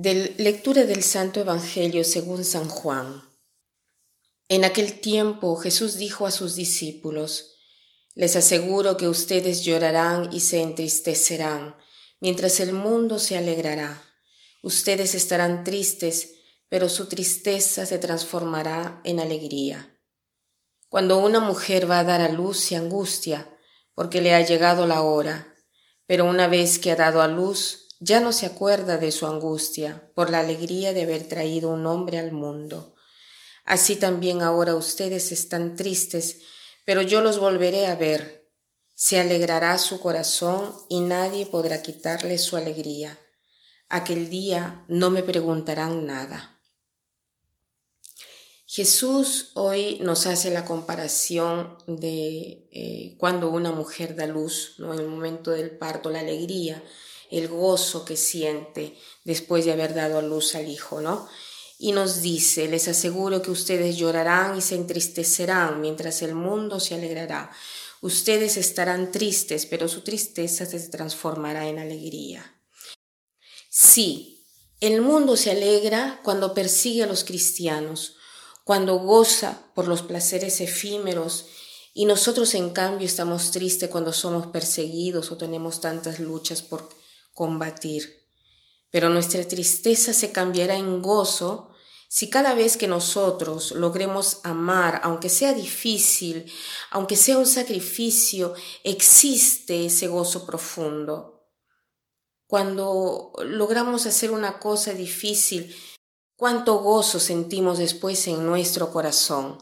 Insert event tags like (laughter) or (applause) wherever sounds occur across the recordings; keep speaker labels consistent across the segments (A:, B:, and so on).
A: Del lectura del Santo Evangelio según San Juan. En aquel tiempo Jesús dijo a sus discípulos, Les aseguro que ustedes llorarán y se entristecerán, mientras el mundo se alegrará. Ustedes estarán tristes, pero su tristeza se transformará en alegría. Cuando una mujer va a dar a luz se angustia, porque le ha llegado la hora, pero una vez que ha dado a luz, ya no se acuerda de su angustia por la alegría de haber traído un hombre al mundo. Así también ahora ustedes están tristes, pero yo los volveré a ver. Se alegrará su corazón y nadie podrá quitarle su alegría. Aquel día no me preguntarán nada. Jesús hoy nos hace la comparación de eh, cuando una mujer da luz, ¿no? en el momento del parto, la alegría el gozo que siente después de haber dado a luz al Hijo, ¿no? Y nos dice, les aseguro que ustedes llorarán y se entristecerán mientras el mundo se alegrará. Ustedes estarán tristes, pero su tristeza se transformará en alegría. Sí, el mundo se alegra cuando persigue a los cristianos, cuando goza por los placeres efímeros y nosotros en cambio estamos tristes cuando somos perseguidos o tenemos tantas luchas por combatir. Pero nuestra tristeza se cambiará en gozo si cada vez que nosotros logremos amar, aunque sea difícil, aunque sea un sacrificio, existe ese gozo profundo. Cuando logramos hacer una cosa difícil, cuánto gozo sentimos después en nuestro corazón.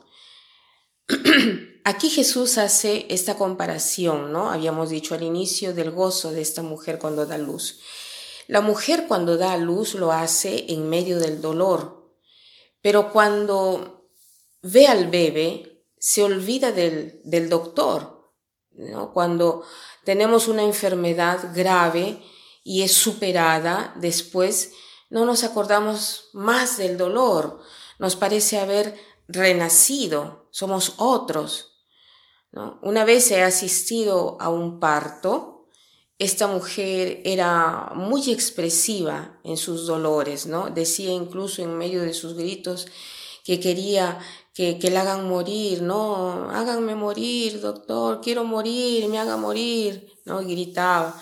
A: (clears throat) Aquí Jesús hace esta comparación, ¿no? Habíamos dicho al inicio del gozo de esta mujer cuando da luz. La mujer cuando da luz lo hace en medio del dolor, pero cuando ve al bebé se olvida del, del doctor, ¿no? Cuando tenemos una enfermedad grave y es superada, después no nos acordamos más del dolor, nos parece haber renacido, somos otros. Una vez he asistido a un parto, esta mujer era muy expresiva en sus dolores, ¿no? Decía incluso en medio de sus gritos que quería que, que la hagan morir, ¿no? Háganme morir, doctor, quiero morir, me haga morir, ¿no? gritaba.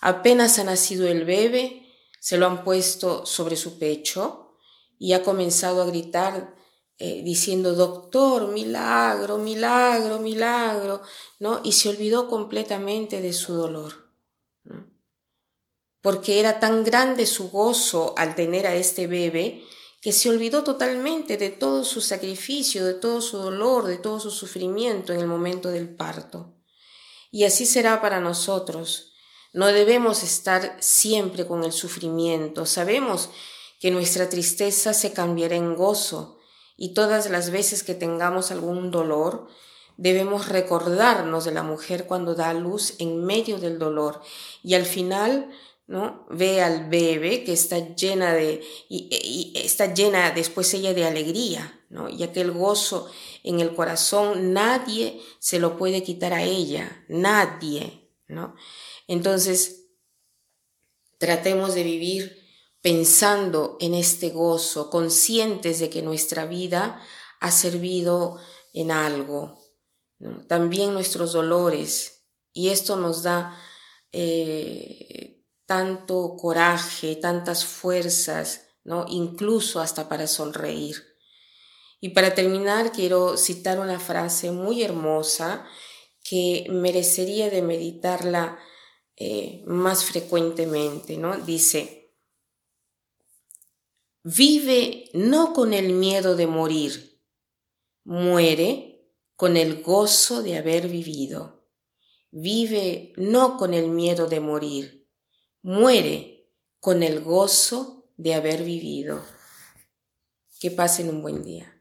A: Apenas ha nacido el bebé, se lo han puesto sobre su pecho y ha comenzado a gritar eh, diciendo, doctor, milagro, milagro, milagro, ¿no? Y se olvidó completamente de su dolor, Porque era tan grande su gozo al tener a este bebé que se olvidó totalmente de todo su sacrificio, de todo su dolor, de todo su sufrimiento en el momento del parto. Y así será para nosotros. No debemos estar siempre con el sufrimiento. Sabemos que nuestra tristeza se cambiará en gozo, y todas las veces que tengamos algún dolor, debemos recordarnos de la mujer cuando da luz en medio del dolor y al final ¿no? Ve al bebé que está llena de, y, está llena después ella de alegría, ¿no? Y aquel gozo en el corazón nadie se lo puede quitar a ella, nadie, ¿no? Entonces, tratemos de vivir pensando en este gozo, conscientes de que nuestra vida ha servido en algo, también nuestros dolores, y esto nos da eh, tanto coraje, tantas fuerzas, ¿no? incluso hasta para sonreír. Y para terminar, quiero citar una frase muy hermosa que merecería de meditarla eh, más frecuentemente, ¿no? Dice, Vive no con el miedo de morir, muere con el gozo de haber vivido. Vive no con el miedo de morir, muere con el gozo de haber vivido. Que pasen un buen día.